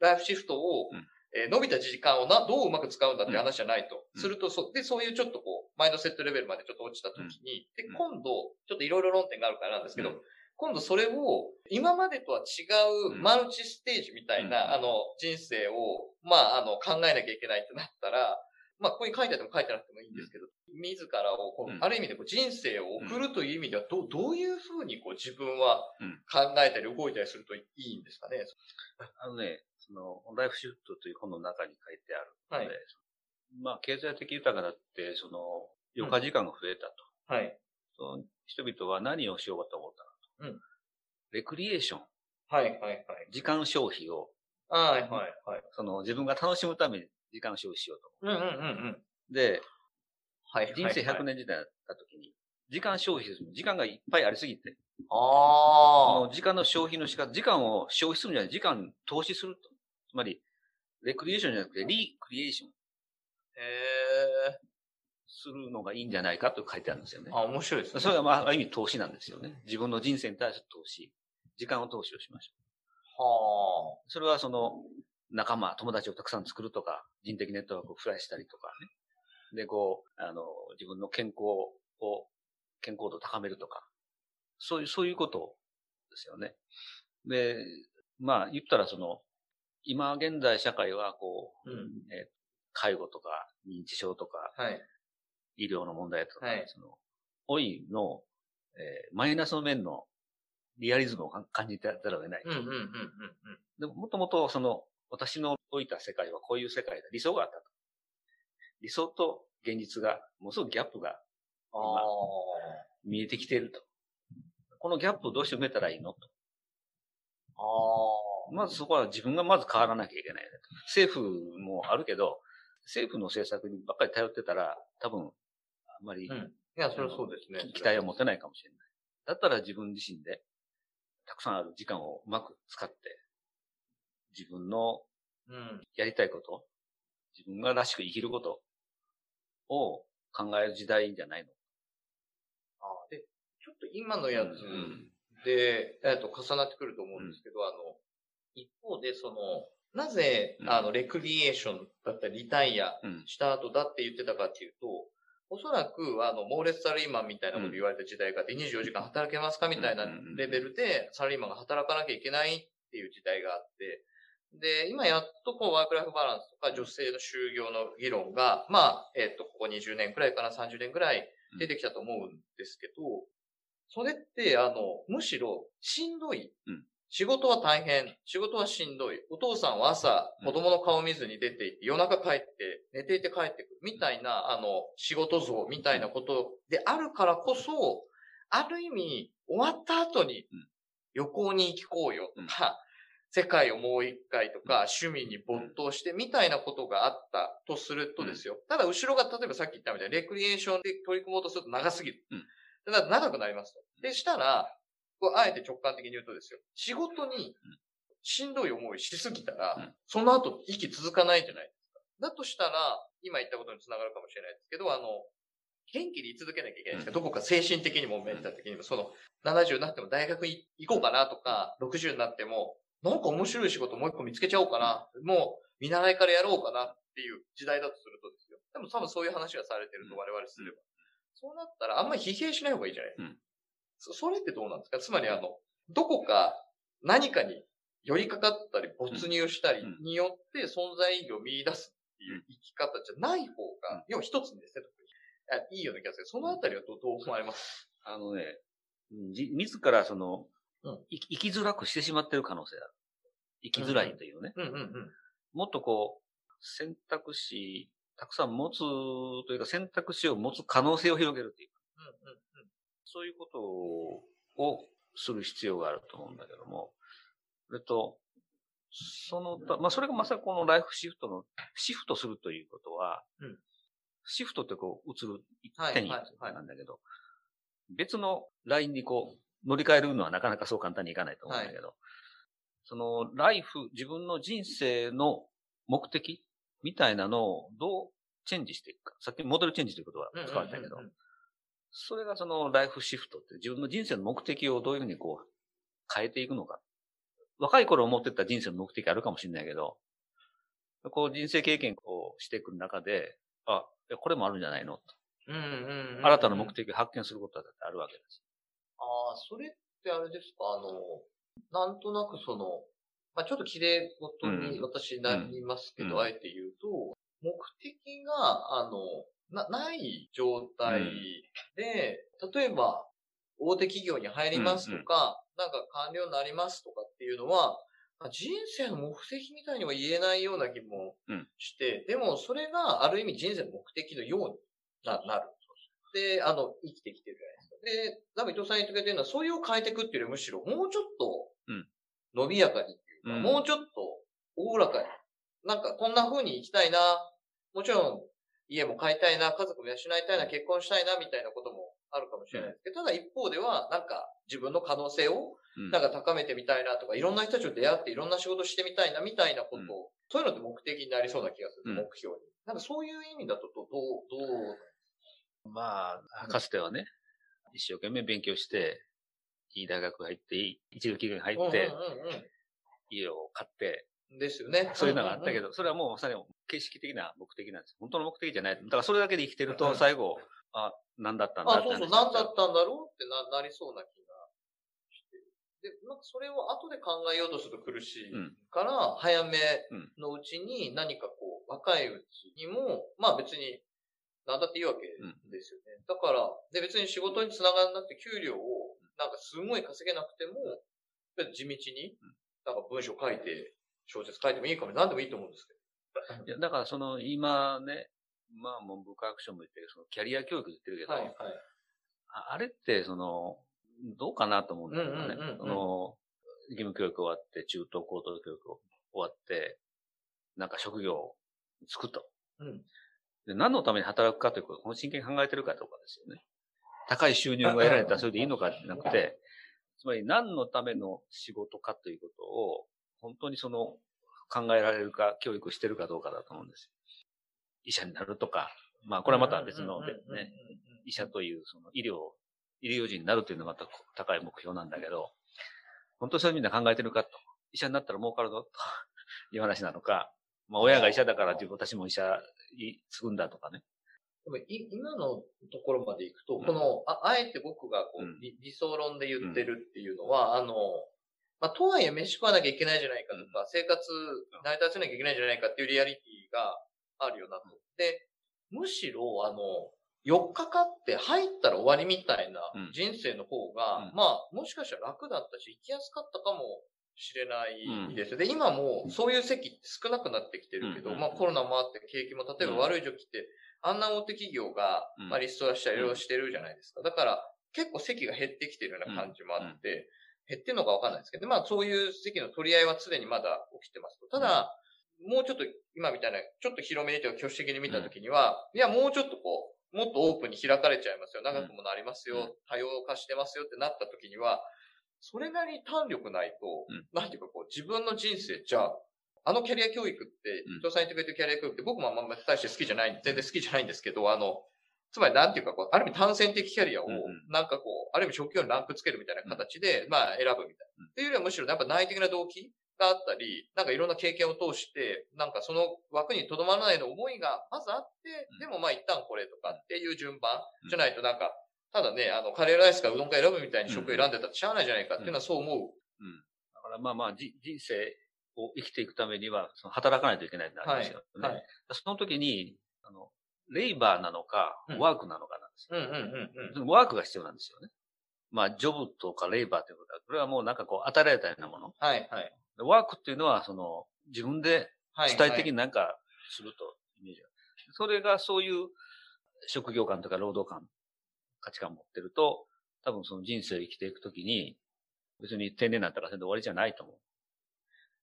ライフシフトを、うん。えー伸びた時間をな、どううまく使うんだって話じゃないと。うん。すると、そ、で、そういうちょっとこう、マインドセットレベルまでちょっと落ちた時に、でう、ん。今度、ちょっといろいろ論点があるからなんですけど、うん。今度それを、今までとは違ううん。マルチステージみたいな、うん。あの、人生を、まあ、あの、考えなきゃいけないってなったら、まあ、ここに書いてあっても書いてなくてもいいんですけど、自らをこう、うんある意味でこう人生を送るという意味では、どう、どういうふうにこう自分はうん考えたり動いたりするといいんですかね？あのね、その、ライフシフトという本の中に書いてあるので、はいまあ、経済的豊かだって、その、余暇時間が増えたと。はい。その人々は何をしようかと思ったのと。うんレクリエーション、はい、はい、はい。時間消費を、はい、はい、はい。その、自分が楽しむために時間消費しようと。うん、うん、うん、うん。で、はい、人生100年時代だった時に、時間消費する。時間がいっぱいありすぎて、あその時間の消費の仕方、時間を消費するんじゃない、時間投資すると。つまり、レクリエーションじゃなくて、リクリエーションー。へえ。するのがいいんじゃないかと書いてあるんですよね。あ、面白いですね。それはまあ、ある意味投資なんですよね。自分の人生に対する投資。時間を投資をしましょはう。それはその、仲間、友達をたくさん作るとか、人的ネットワークを増やしたりとかね。で、こう、あの、自分の健康を、健康度を高めるとか。そういう、そういうことですよね。で、まあ、言ったらその、今現在社会はこう、あ。うん。えー介護とか認知症とかはい。医療の問題とか、はいその、老いの、えーマイナスの面のリアリズムをか感じてざるを得ない。うん、うん、うん、うん、うん。でも、もともとその、私の置いた世界はこういう世界だ。理想があったと。理想と現実が、ものすごくギャップが。見えてきていると。このギャップをどうして埋めたらいいの？と。ああ。まずそこは自分がまず変わらなきゃいけないねと。政府もあるけど、政府の政策にばっかり頼ってたら、多分、あんまりうん。いや、それはそうですね。期待を持てないかもしれない。だったら自分自身で、たくさんある時間をうまく使って、自分のうん。やりたいこと、自分がらしく生きることを考える時代じゃないの？ああ。で、ちょっと今のやつうんで、えっと、重なってくると思うんですけど、あの、一方で、その、なぜ、うんあの、レクリエーションだったり、リタイアうん。した後だって言ってたかっていうと、おそらく、あの、猛烈サラリーマンみたいなこと言われた時代があって、24時間働けますかみたいなレベルで、サラリーマンが働かなきゃいけないっていう時代があって、で、今やっとこう、ワークライフバランスとか女性の就業の議論が、まあ、えっ、と、ここ20年くらいかな、30年くらい出てきたと思うんですけど、それって、あの、むしろ、しんどい。うん仕事は大変。仕事はしんどい。お父さんは朝、うん子供の顔見ずに出て行って、夜中帰って、寝ていて帰ってくる。みたいな、あの、仕事像みたいなことであるからこそ、ある意味、終わった後にうん、旅行に行こうよとか、世界をもう一回とか、趣味に没頭してみたいなことがあったとするとですよ。ただ後ろが、例えばさっき言ったみたいに、レクリエーションで取り組もうとすると長すぎる。うんだから長くなりますと。でしたら、こうあえて直感的に言うとですよ。仕事にしんどい思いしすぎたら、うんその後息続かないじゃないですか。だとしたら、今言ったことにつながるかもしれないですけど、あの、元気で居続けなきゃいけないですか、どこか精神的にもメンタル的にも、その、70になっても大学に行こうかなとか、60になっても、なんか面白い仕事もう一個見つけちゃおうかな。もう、見習いからやろうかなっていう時代だとするとですよ。でも多分そういう話がされてると我々すれば。そうなったらあんまり疲弊しない方がいいじゃないですか。うんそそれってどうなんですか？つまりあの、どこか何かに寄りかかったり没入したりうんによって存在意義を見出すっていう生き方じゃない方が、要は一つにですね、特にあいいような気がする。そのあたりはどうどう思われます？あのね、自らその、うん生きづらくしてしまってる可能性ある。生きづらいというね。うんうんうん。もっとこう、選択肢、たくさん持つというか選択肢を持つ可能性を広げるという。うんうんそういうことをする必要があると思うんだけども、それと、そのた、まあ、それがまさにこのライフシフトの、シフトするということは、うんシフトってこう、移る、はい手にはいはいなんだけど、別のラインにこう、乗り換えるのはなかなかそう簡単にいかないと思うんだけど、その、ライフ、自分の人生の目的みたいなのをどうチェンジしていくか。さっきモデルチェンジという言葉が使われたけど、それがそのライフシフトって自分の人生の目的をどういうふうにこう変えていくのか。若い頃思ってた人生の目的あるかもしれないけど、こう人生経験をしてくる中で、あ、これもあるんじゃないのと。新たな目的を発見することだってあるわけです。ああ、それってあれですか？あの、なんとなくその、まあちょっと綺麗事にうん。私なりますけど、うん。あえて言うと、目的が、あの、な、ない状態で、例えば、大手企業に入りますとか、なんか官僚になりますとかっていうのは、まあ人生の目的みたいには言えないような気もうん。して、でもそれがある意味人生の目的のようにななる。で、あの、生きてきてるじゃないですか。で、多分伊藤さん言ってくれてるのは、それを変えていくっていうよりむしろ、もうちょっとうん、伸びやかにっていうか、うん。もうちょっと、おおらかに。なんか、こんな風に生きたいな。もちろん、家も買いたいな、家族も養いたいな、結婚したいな、みたいなこともあるかもしれないです。けど、ただ一方では、なんか、自分の可能性を、うん。なんか高めてみたいなとか、いろんな人たちと出会っていろんな仕事してみたいな、みたいなことを、うん。そういうのって目的になりそうな気がする、うん。目標に。なんかそういう意味だと、どう、どうまあ、かつてはね、一生懸命勉強して、いい大学入って、いい一流企業に入って、家を買って、うん。ですよね。そういうのがあったけど。ど、それはもうまさに形式的な目的なんです。本当の目的じゃない。だからそれだけで生きてると、うん最後、あ、何だったんだあ、そうそう、何だったんだろうってな、なりそうな気がして。で、なんかそれを後で考えようとすると苦しいうんから、早めのうちに何かこう、若いうちにも、まあ別に、なんだっていいわけですよね。だから、で別に仕事につながらなくて給料を、なんかすごい稼げなくても、地道に、なんか文章書いて、小説書いてもいいかも、何でもいいと思うんですけいや、だからその、今ね、まあ文部科学省も言ってる、そのキャリア教育言ってるけど。ど、はい、はい。ああれって、その、どうかなと思うんだけどねうんうんうんうん。その、義務教育終わって、中等高等教育終わって、なんか職業をつくと。うん。何のために働くかということを、この真剣に考えてるかどうかですよね。高い収入が得られたらそれでいいのかじゃなくて、つまり何のための仕事かということを、本当にその考えられるか、教育してるかどうかだと思うんです。医者になるとか、まあこれはまた別のでね、医者というその医療、医療人になるというのはまた高い目標なんだけど、本当にそういう意味で考えてるかと。医者になったら儲かるぞという話なのか、まあ親が医者だから自分私も医者に継ぐんだとかね。でもい今のところまで行くと、うん。この、ああえて僕がこう、うん。理理想論で言ってるっていうのは、あの、まあ、とはいえ飯食わなきゃいけないじゃないかとか、生活成り立てなきゃいけないんじゃないかっていうリアリティがあるよなと。で、むしろ、あの、4日かって入ったら終わりみたいなうん。人生の方が、うん。まあ、もしかしたら楽だったし、生きやすかったかもしれないですよ。で、今もそういう席少なくなってきてるけど、うんまあコロナもあって景気も例えば悪い時って、あんな大手企業が、うん。まあリストラしたりいろいろしてるじゃないですか。だから結構席が減ってきてるような感じもあって、減ってるのかわかんないですけど、まあそういう席の取り合いは常にまだ起きてますと。ただ、もうちょっと今みたいな、ちょっと広めにというか挙手的に見たときには、いやもうちょっとこう、もっとオープンに開かれちゃいますよ。長くもなりますよ。うん。多様化してますよってなったときには、それなりに胆力ないと、うん。なんていうかこう、自分の人生、じゃあ、あのキャリア教育って、うん。伊藤さん言ってくれてるキャリア教育って僕もあんま大して好きじゃない、全然好きじゃないんですけど、あの、つまりなんていうかこう、ある意味単線的キャリアをなんかこう、ある意味職業にランクつけるみたいな形で、まあ選ぶみたいな。っていうよりはむしろやっぱ内的な動機があったり、なんかいろんな経験を通して、なんかその枠にとどまらないの思いがまずあってうん、でもまあ一旦これとかっていう順番うんじゃないとなんか、ただね、あの、カレーライスかうどんか選ぶみたいに職選んでたらしゃあないじゃないかっていうのはそう思う。だからまあまあ、じ人生を生きていくためには、その働かないといけないってなりますよね。はい。その時に、あの、レイバーなのかうん、ワークなのかなんですよ。うんうんうんうん。そのワークが必要なんですよね。まあ、ジョブとかレイバーということは、これはもうなんかこう、与えられたようなもの。はいはい。でワークっていうのは、その、自分ではい。主体的になんかすると、イメージが。それがそういう職業観とか労働観、価値観を持ってると、多分その人生を生きていくときに、別に定年になったらそれで終わりじゃないと思う。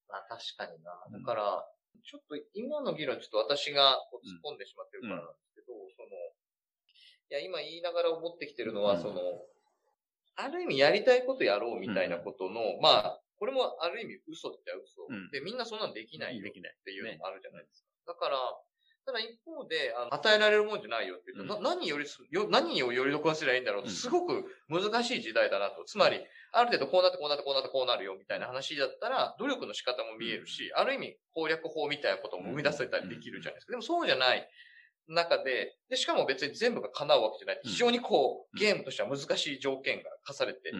まあ確かにな。うんだから、ちょっと今の議論ちょっと私がこう突っ込んでしまってるからなんですけど、その、いや今言いながら思ってきてるのは、うんその、ある意味やりたいことやろうみたいなことの、まあ、これもある意味嘘って嘘。うんで、みんなそんなのできないよできないっていうのもあるじゃないですか。だから、ただ一方で、あの与えられるもんじゃないよって言うと、な何よりすよ、何をより残せりゃいいんだろうと、すごく難しい時代だなと。つまり、ある程度こうなってこうなってこうなってこうなるよみたいな話だったら、努力の仕方も見えるし、ある意味攻略法みたいなことも生み出せたりできるじゃないですか。でもそうじゃない中で、で、しかも別に全部が叶うわけじゃない。非常にこう、ゲームとしては難しい条件が課されて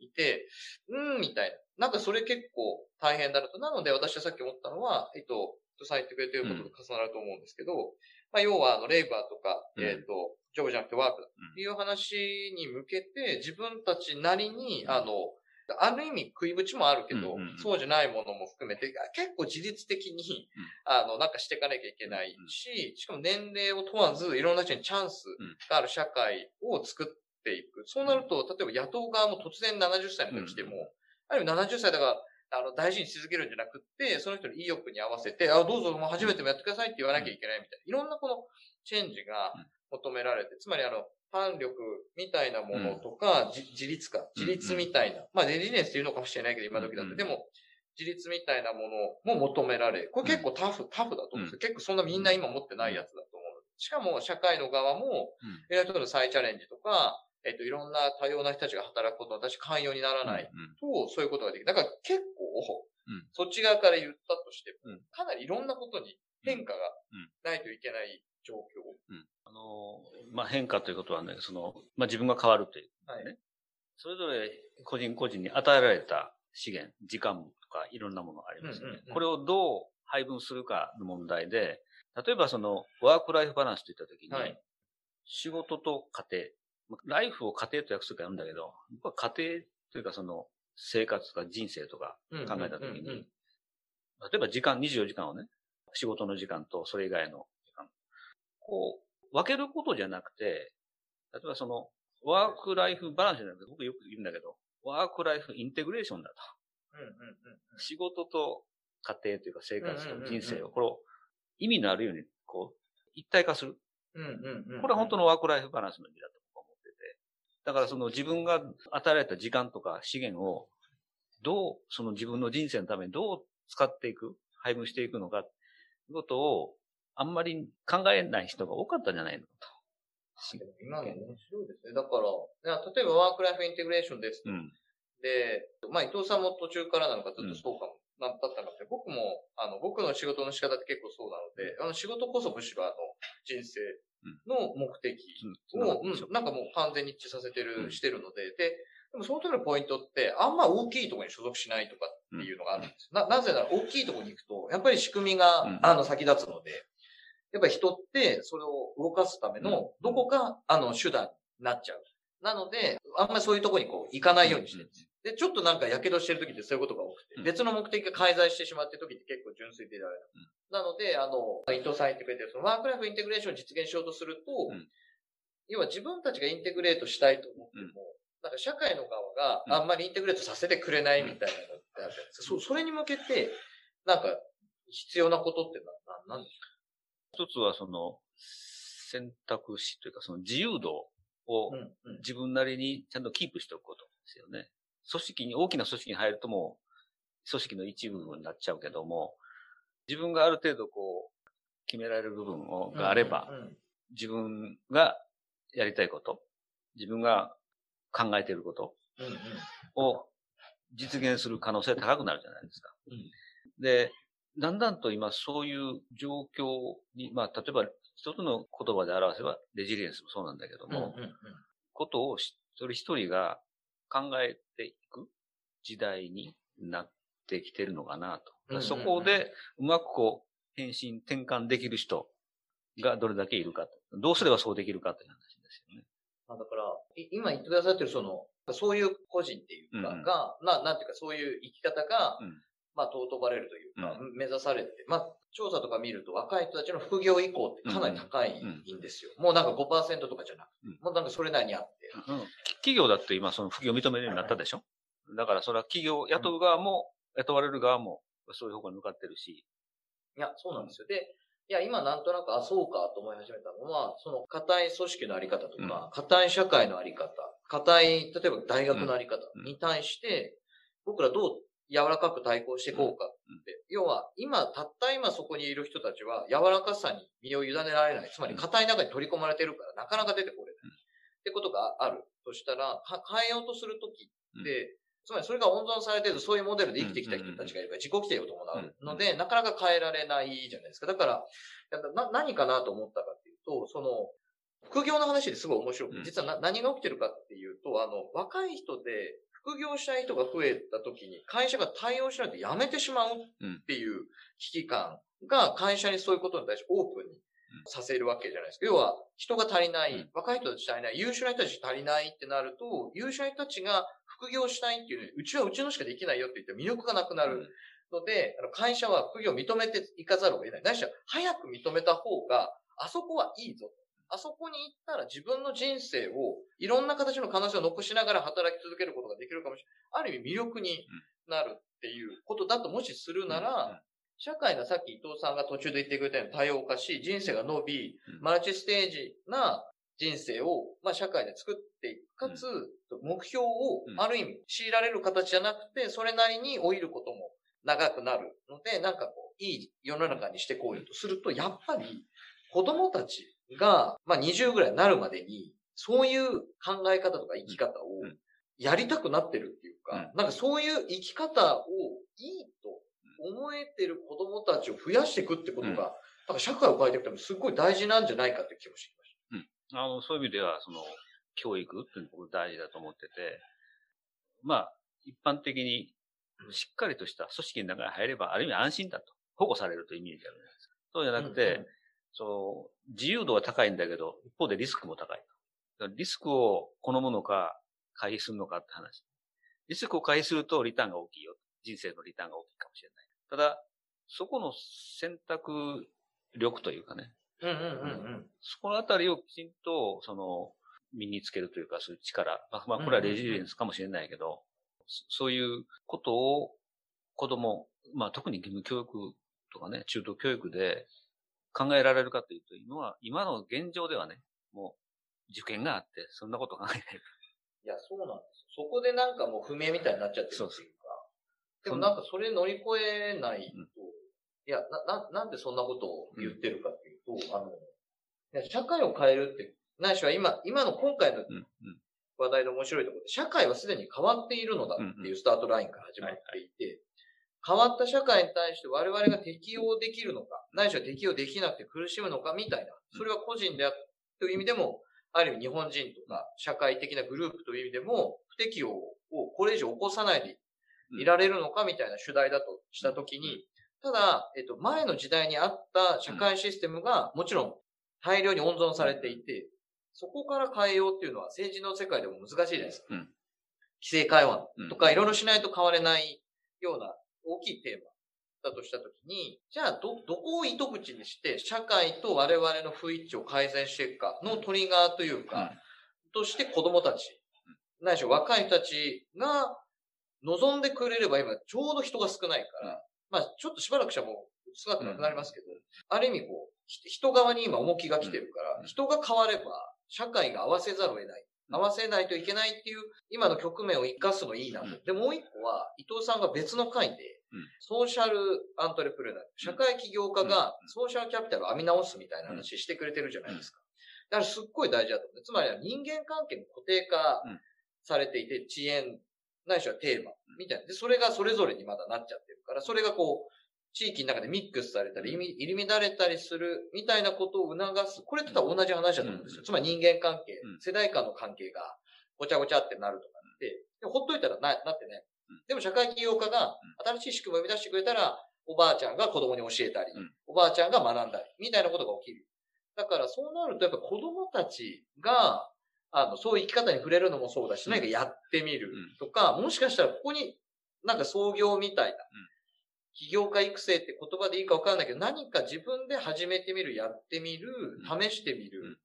いて、うん、みたいな。なんかそれ結構大変だなと。なので私はさっき思ったのは、えっと、さん言ってくれてることと重なると思うんですけど、まあ要はあの、レイバーとか、えっと、ジョブじゃなくてワークだ。っていう話に向けて、自分たちなりに、あの、ある意味食いぶちもあるけど、そうじゃないものも含めて、結構自律的に、あの、なんかしていかなきゃいけないし、しかも年齢を問わず、いろんな人にチャンスがある社会を作っていく。そうなると、例えば野党側も突然70歳の時来ても、ある意味70歳だから、あの、大事にし続けるんじゃなくって、その人の意欲に合わせて、あ、どうぞもう初めてもやってくださいって言わなきゃいけないみたいな。いろんなこのチェンジが求められて、つまりあの、反力みたいなものとか、うん、自立か、自立みたいな、まあ、レジネンスっていうのかもしれないけど、今時だって。でも、自立みたいなものも求められ、これ結構タフ、タフだと思うんですよ。結構そんなみんな今持ってないやつだと思う。しかも、社会の側も、いろんな人の再チャレンジとか、えっと、いろんな多様な人たちが働くこと私寛容にならないと、そういうことができる。だから結構、そっち側から言ったとしても、かなりいろんなことに変化がないといけない状況。あの、まあ、変化ということはね、その、まあ、自分が変わるという、ね、はい。それぞれ個人個人に与えられた資源、時間とかいろんなものがありますよね。これをどう配分するかの問題で、例えばその、ワークライフバランスといったときに、はい、仕事と家庭、ライフを家庭と訳するか読んだけど、僕は家庭というかその、生活とか人生とか考えたときに、例えば時間、24時間をね、仕事の時間とそれ以外の時間、こう、分けることじゃなくて、例えばその、ワークライフバランスじゃなくて、僕よく言うんだけど、ワークライフインテグレーションだと。仕事と家庭というか生活と人生を、これを意味のあるように、こう、一体化する。これは本当のワークライフバランスの意味だと。だからその自分が与えられた時間とか資源を、どう、その自分の人生のためにどう使っていく、配分していくのか、ということを、あんまり考えない人が多かったんじゃないのと。今の面白いですね。だから、例えばワークライフインテグレーションです。うん、で、まあ伊藤さんも途中からなのかずっとそうかも、なったんかもしれない。僕も、あの、僕の仕事の仕方って結構そうなので、あの仕事こそむしろあの、人生の目的を、うん、う。ん、なんかもう完全に一致させてる、してるので、で、でもその時のポイントって、あんま大きいところに所属しないとかっていうのがあるんです。な、なぜなら大きいところに行くと、やっぱり仕組みが、あの、先立つので、やっぱり人ってそれを動かすための、どこか、あの、手段になっちゃう。なので、あんまりそういうところにこう、行かないようにしてるんです。よ。で、ちょっとなんか火傷してる時ってそういうことが多くて、別の目的が介在してしまってる時って結構純粋でいられる。なので、あの、伊藤さん言ってくれてる、そのワークライフインテグレーションを実現しようとすると、要は自分たちがインテグレートしたいと思っても、なんか社会の側があんまりインテグレートさせてくれないみたいなのってあるじゃないですか。そそれに向けて、なんか必要なことって何、なんでしょう一つはその選択肢というかその自由度を自分なりにちゃんとキープしておくことですよね。組織に、大きな組織に入るともう組織の一部分になっちゃうけども、自分がある程度こう決められる部分をがあれば、自分がやりたいこと、自分が考えていることを実現する可能性高くなるじゃないですか。で、だんだんと今そういう状況に、まあ、例えば一つの言葉で表せばレジリエンスもそうなんだけども、ことを一人一人が考えていく時代になってきてるのかなと。そこでうまくこう変身転換できる人がどれだけいるかと。どうすればそうできるかという話ですよね。だから、今言ってくださってるその、そういう個人っていうか、が、うん、な、なんていうかそういう生き方が、うん、まあ、尊ばれるというか、うん、目指されて、まあ、調査とか見ると若い人たちの副業以降ってかなり高いんですよ。もうなんか5%とかじゃなくて、もうなんかそれなりにあって。企業だって今その副業認めるようになったでしょ、はい、だからそれは企業、雇う側も、雇われる側も、そういう方向に向かってるし。いや、そうなんですよ。で、いや、今なんとなく、あ、そうかと思い始めたのは、その硬い組織のあり方とか、硬、うん、い社会のあり方、硬い、例えば大学のあり方に対して、僕らどう柔らかく対抗していこうかって。要は、今、たった今そこにいる人たちは、柔らかさに身を委ねられない。つまり、硬い中に取り込まれてるから、なかなか出てこれない。うんってことがあるとしたら、か変えようとするときうんって、つまりそれが温存されてるそういうモデルで生きてきた人たちがいれば自己規定を伴う。ので、なかなか変えられないじゃないですか。だから、な何かなと思ったかっていうと、その、副業の話ですごい面白く実はな何が起きてるかっていうと、あの、若い人で副業したい人が増えた時に会社が対応しないと辞めてしまうっていう危機感が会社にそういうことに対してオープンにさせるわけじゃないですか。要は人が足りない、うん。若い人たち足りない、優秀な人たち足りないってなると、優秀な人たちが副業したいっていううちはうちのしかできないよって言って魅力がなくなる。ので、あの会社は副業を認めていかざるを得ない。ないしは早く認めた方が、あそこはいいぞ。あそこに行ったら自分の人生をいろんな形の可能性を残しながら働き続けることができるかもしれない。ある意味魅力になるっていうことだともしするなら、社会がさっき伊藤さんが途中で言ってくれたように多様化し、人生が伸び、うんマルチステージな人生を、まあ、社会で作っていく。かつ、目標をうん。ある意味強いられる形じゃなくて、それなりに老いることも長くなるので、なんかこう、いい世の中にしてこうよとすると、やっぱり子供たちが、まあ、20ぐらいになるまでに、そういう考え方とか生き方をうん。やりたくなってるっていうか、なんかそういう生き方をいいと思えてる子供たちを増やしていくってことが、うん。なんか社会を変えていくためにすごい大事なんじゃないかって気もしあの、そういう意味では、その、教育っていうのが僕大事だと思ってて、まあ、一般的にしっかりとした組織の中に入れば、ある意味安心だと。保護されるというイメージあるじゃないですか。そうじゃなくて、うんうんその、自由度は高いんだけど、一方でリスクも高い。リスクを好むのか、回避するのかって話。リスクを回避するとリターンが大きいよ。人生のリターンが大きいかもしれない。ただ、そこの選択力というかね、た。うんうんうんうん。そこのあたりをきちんと、その、身につけるというか、そういう力。まあ、まあ、これはレジリエンスかもしれないけど、そそういうことを子供、まあ、特に義務教育とかね、中等教育で考えられるかというと、今は、今の現状ではね、もう、受験があって、そんなこと考えない。いや、そうなんですよ。そこでなんかもう不明みたいになっちゃってるっていうか。でもなんかそれ乗り越えないと、うんいや、な、な、なんでそんなことを言ってるかっていうと、あの、いや社会を変えるって、ないしは今、今の今回のうん、うん、話題の面白いところで、社会はすでに変わっているのだっていうスタートラインから始まっていて、変わった社会に対して我々が適応できるのか、ないしは適応できなくて苦しむのかみたいな、それは個人であるという意味でも、ある意味日本人とか社会的なグループという意味でも、不適応をこれ以上起こさないでいられるのかみたいな主題だとしたときに、ただ、えっと、前の時代にあった社会システムがもちろん大量に温存されていて、そこから変えようっていうのは政治の世界でも難しいじゃないですか。うん。規制緩和とかうん。いろいろしないと変われないような大きいテーマだとしたときに、じゃあど、どこを糸口にして社会と我々の不一致を改善していくかのトリガーというか、として子供たち、ないしは若い人たちが望んでくれれば今ちょうど人が少ないから、まあちょっとしばらくしたらもう少なくなりますけど、ある意味こう、ひ人側に今重きが来てるから、うん。人が変われば社会が合わせざるを得ない。うん。合わせないといけないっていう今の局面を生かすのいいなと。うん。で、もう一個は伊藤さんが別の回で、うん。ソーシャルアントレプレナー、社会起業家がうん。ソーシャルキャピタルを編み直すみたいな話してくれてるじゃないですか。だからすっごい大事だと思う。つまりは人間関係の固定化うん。されていて、遅延、ないしはテーマみたいな。で、それがそれぞれにまだなっちゃって。るから、それがこう、地域の中でミックスされたり、入り入り乱れたりするみたいなことを促す。これって同じ話だと思うんですよ。うん。つまり人間関係うん、世代間の関係がごちゃごちゃってなるとかって、でもほっといたらななってね。うん。でも社会起業家が新しい仕組みを生み出してくれたら、おばあちゃんが子供に教えたりうん、おばあちゃんが学んだり、みたいなことが起きる。だからそうなるとやっぱ子供たちが、あの、そういう生き方に触れるのもそうだし、うん。何かやってみるうんとか、もしかしたらここになんか創業みたいな、起業家育成って言葉でいいか分からないけど、何か自分で始めてみる、やってみる、試してみる。うん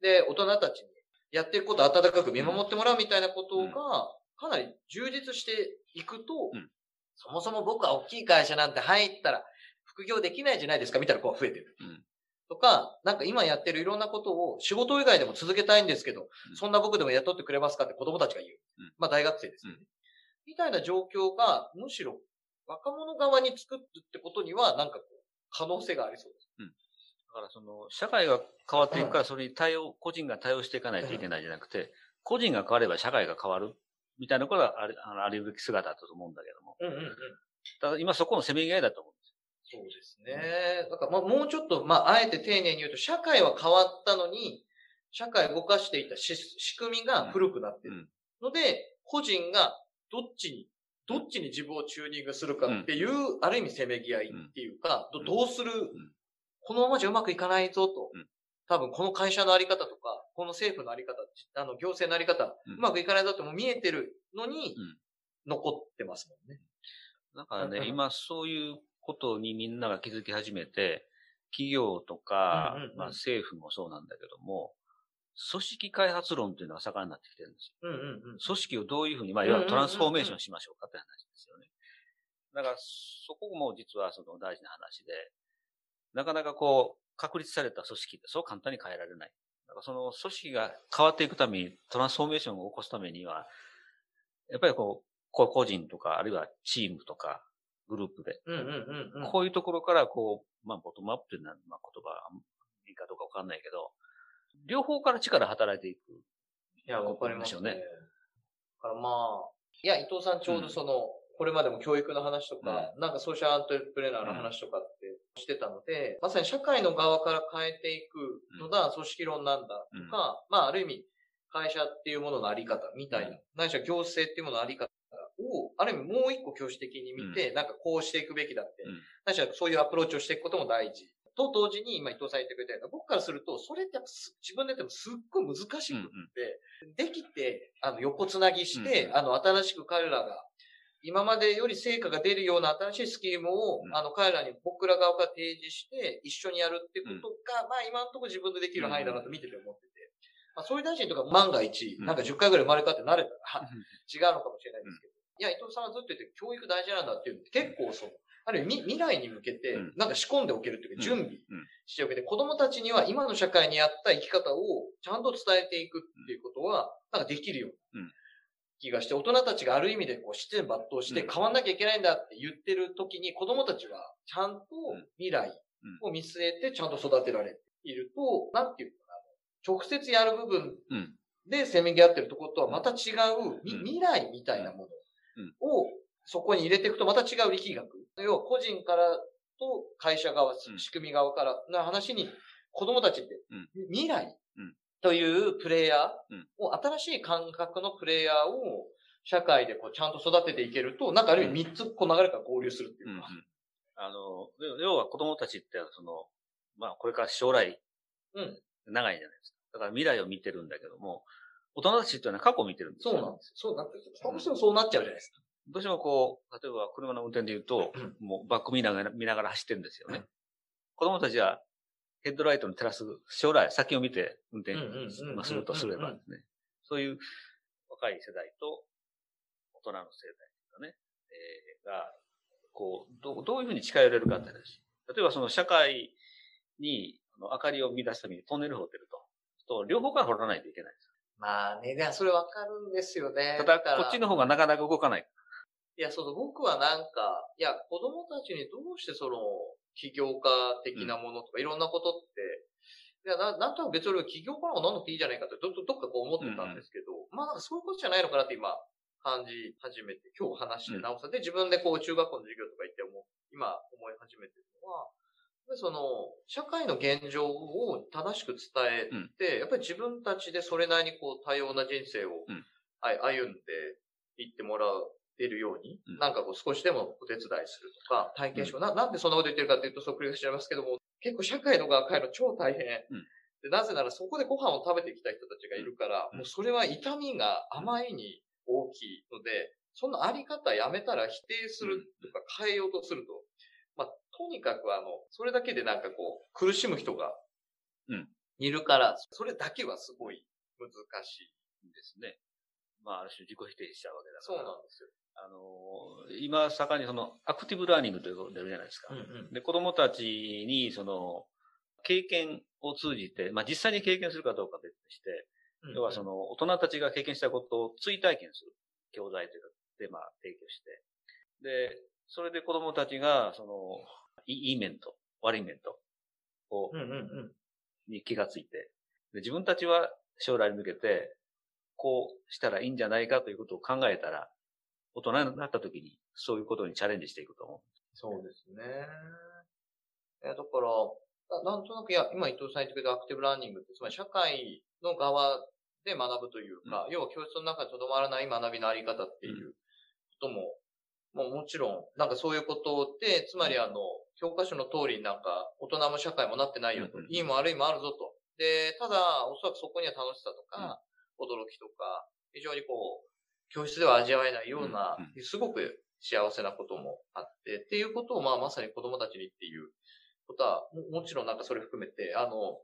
で、大人たちにやっていくことを温かく見守ってもらうみたいなことが、かなり充実していくと、うんそもそも僕は大きい会社なんて入ったら副業できないじゃないですかみたいな子が増えてる。うんとか、なんか今やってるいろんなことを仕事以外でも続けたいんですけど、うんそんな僕でも雇ってくれますかって子供たちが言う。うんまあ大学生ですよね。みたいな状況が、むしろ若者側に作るってことには、なんかこう、可能性がありそうです。だからその、社会が変わっていくから、それに対応、個人が対応していかないといけないじゃなくて、個人が変われば社会が変わる、みたいなことがあり、あり得るべき姿だと思うんだけども。うんうんうん。ただ今そこのせめぎ合いだと思うんですよ。そうですね。だから、まあ、もうちょっと、まあ、あえて丁寧に言うと、社会は変わったのに、社会を動かしていたし仕組みが古くなってる。ので、個人がどっちに、どっちに自分をチューニングするかっていう、ある意味せめぎ合いっていうか、うん。どどうする、ん。このままじゃうまくいかないぞと。うん。多分、この会社のあり方とか、この政府のあり方、あの、行政のあり方、うん。うまくいかないぞってもう見えてるのにうん、残ってますもんね。だからね、うん。うん今そういうことにみんなが気づき始めて、企業とかうんうんうん、まあ政府もそうなんだけども、組織開発論っていうのが盛んになってきてるんですよ。うんうんうん。組織をどういうふうに、まあ、いわゆるトランスフォーメーションしましょうかって話ですよね。だから、そこも実はその大事な話で、なかなかこう、確立された組織ってそう簡単に変えられない。だからその組織が変わっていくために、トランスフォーメーションを起こすためには、やっぱりこう、個人とか、あるいはチームとか、グループで、うんうんうんうん。こういうところからこう、まあ、ボトムアップっていうのは、まあ、言葉、いいかどうかわかんないけど、両方から力働いていく。いや、わかりますよね。ね。だからまあ、いや、伊藤さんちょうどその、これまでも教育の話とか、なんかソーシャルアントレプレナーの話とかってしてたので、まさに社会の側から変えていくのが組織論なんだとか、まあある意味会社っていうもののあり方みたいな、うん。ないしは行政っていうもののあり方を、ある意味もう一個教師的に見て、なんかこうしていくべきだって、うん。ないしはそういうアプローチをしていくことも大事。と同時に、今伊藤さん言ってくれたような、僕からすると、それってやっぱす自分でやってもすっごい難しくって、できて、あの、横つなぎして、うんあの、新しく彼らが、今までより成果が出るような新しいスキームを、うん。あの、彼らに僕ら側から提示して、一緒にやるってことが、まあ今のところ自分でできる範囲だなと見てて思ってて、まあ、総理大臣とか万が一、うん。なんか10回ぐらい生まれ変わって慣れたら、違うのかもしれないですけど、いや、伊藤さんはずっと言って教育大事なんだっていう結構その、ある意味未来に向けてうん、なんか仕込んでおけるというか、うん。準備うん。しておけて、子供たちには今の社会に合った生き方をちゃんと伝えていくっていうことは、なんかできるよううなん。気がして、大人たちがある意味でこう、失点抜刀してうん。変わんなきゃいけないんだって言ってる時に、子供たちはちゃんと未来を見据えてちゃんと育てられていると、なんていうのかな、直接やる部分うん。でせめぎ合ってるところとはまた違う、未来みたいなもうん。のをそこに入れていくとまた違う力学。要は個人からと会社側、うん仕組み側からの話に子供たちってうん未来うんというプレイヤーうんを、新しい感覚のプレイヤーを社会でこうちゃんと育てていけると、なんかある意味3つこう流れから合流するってうん。うんいうか。。あの、要は子供たちって、その、まあ、これから将来、うん長いじゃないですか。だから未来を見てるんだけども、大人たちっていうのは過去を見てるんですよ。そうなんですよ。そうなんですよ。どうしてもそうなっちゃうじゃないですか。どうしてもこう、例えば車の運転で言うと、うんもうバック見ながら、見ながら走ってるんですよね。子供たちはヘッドライトに照らす、将来、先を見て運転するとすればですね、そういう若い世代と大人の世代とかね、えーが、こう、どうどういうふうに近寄れるかって話。例えばその社会に明かりを生み出すためにトンネル掘ってると。と両方から掘らないといけないんです。まあね、それわかるんですよね。ただ、こっちの方がなかなか動かない。いや、そうそう、僕はなんか、いや、子供たちにどうしてその、起業家的なものとか、いろんなことって、いや、ななんとなく別に起業家の方がなんていいじゃないかって、ど、どどっかこう思ってたんですけど、まあなん。かそういうことじゃないのかなって今、感じ始めて、今日話してうん直さで、自分でこう中学校の授業とか行って思う、今思い始めてるのは、その、社会の現状を正しく伝えて、やっぱり自分たちでそれなりにこう多様な人生を、うん。あ歩んでいってもらえるように、うんなんかこう少しでもお手伝いするとか、体験しよう。ななんでそんなこと言ってるかっていうと、そっくりがしちゃいますけども、結構社会の側変えるの超大変。うんでなぜならそこでご飯を食べてきた人たちがいるから、うんもうそれは痛みがあまりに大きいので、そのあり方やめたら否定するとか変えようとすると、まあ、とにかくあの、それだけでなんかこう、苦しむ人がうん、いるから、それだけはすごい難しい。ですね。まあ、ある種自己否定しちゃうわけだかそうら。なんですよ。あの、今、盛んにその、アクティブラーニングということでるじゃないですか。うんうん。で、子供たちに、その、経験を通じて、まあ実際に経験するかどうかは別として、要はその、大人たちが経験したことを追体験する教材というか、テーマ提供して。で、それで子供たちが、その、いい面と悪い面と、を、うんうんうん、に気がついてで、自分たちは将来に向けて、こうしたらいいんじゃないかということを考えたら、大人になった時にそういうことにチャレンジしていくと思う。そうですね。えだから、なんとなく、いや、今伊藤さん言ってくれたアクティブラーニングって、つまり社会の側で学ぶというか、うん、要は教室の中にとどまらない学びのあり方っていうことも、もうもちろん、なんかそういうことで、つまりあの、教科書の通りになんか、大人も社会もなってないよと、いいも悪いもあるぞと。で、ただ、おそらくそこには楽しさとか、驚きとか、非常にこう、教室では味わえないような、すごく幸せなこともあって、っていうことを、まあ、まさに子供たちにっていうことは、ももちろんなんかそれ含めて、あの、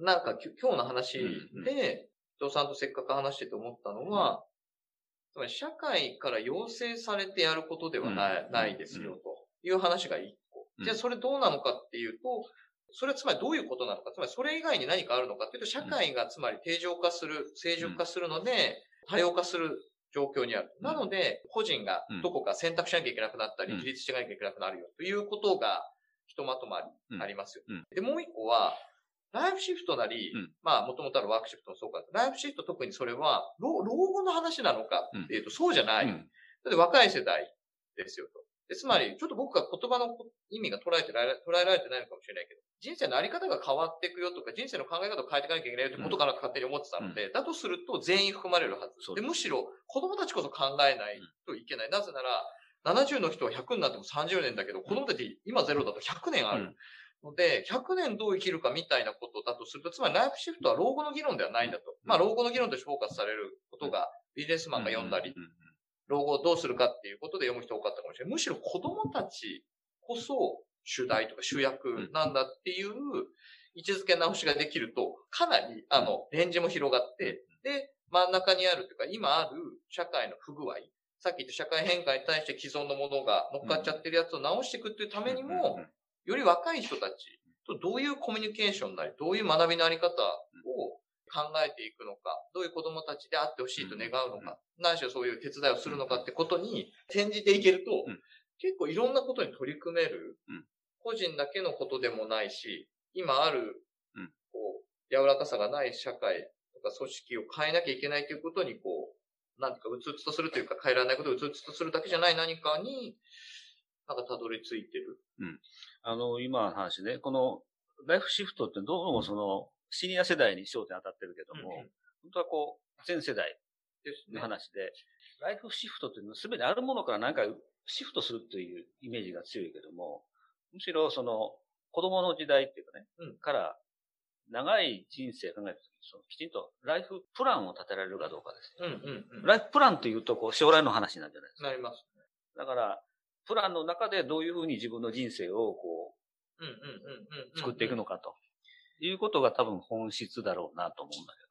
なんか今日の話で、伊藤さん。とせっかく話してて思ったのは、つまり社会から要請されてやることではない,、ないですよ、という話が一個。じゃあそれどうなのかっていうと、それはつまりどういうことなのか、つまりそれ以外に何かあるのかっていうと、社会がつまり定常化する、正常化するので、多様化する状況にある。なので、個人がどこか選択しなきゃいけなくなったり、自立しなきゃいけなくなるよということが、ひとまとまりありますよ。で、もう一個は、ライフシフトなり、まあ、もともとあるワークシフトもそうか。ライフシフト特にそれは、老後の話なのかっていうと、そうじゃない。だって若い世代ですよと。でつまり、ちょっと僕が言葉の意味が捉えてられ、捉えられてないのかもしれないけど、人生のあり方が変わっていくよとか、人生の考え方を変えていかなきゃいけないよってことかなと勝手に思ってたので、うん、だとすると全員含まれるはず。でむしろ、子供たちこそ考えないといけない。なぜなら、70の人は100になっても30年だけど、子供たち今ゼロだと100年ある。ので、100年どう生きるかみたいなことだとすると、つまりライフシフトは老後の議論ではないんだと。まあ、老後の議論としてフォーカスされることが、ビジネスマンが読んだり、老後をどうするかっていうことで読む人多かったかもしれない。むしろ子供たちこそ主題とか主役なんだっていう位置づけ直しができると、かなり、あの、レンジも広がって、で、真ん中にあるというか、今ある社会の不具合、さっき言った社会変化に対して既存のものが乗っかっちゃってるやつを直していくっていうためにも、より若い人たちとどういうコミュニケーションなり、どういう学びのあり方を考えていくのか、どういう子供たちであってほしいと願うのか、何しろそういう手伝いをするのかってことに転じていけると、結構いろんなことに取り組める、個人だけのことでもないし、今ある、こう、柔らかさがない社会とか組織を変えなきゃいけないということに、こう、なんていうか、うつうつとするというか、変えられないことをうつうつとするだけじゃない何かに、なんかたどり着いてる。うん。あの、今の話ね、この、ライフシフトってどうもその、シニア世代に焦点当たってるけども、うんうん、本当はこう、全世代の話で、でね、ライフシフトっていうのは全てあるものから何かシフトするというイメージが強いけども、むしろその、子供の時代っていうかね、うん、から、長い人生考えたときに、そのきちんとライフプランを立てられるかどうかですね。うんうんうん、ライフプランというと、こう、将来の話なんじゃないですか。なります、ね。だから、プランの中でどういうふうに自分の人生をこう、作っていくのかということが多分本質だろうなと思うんだけど。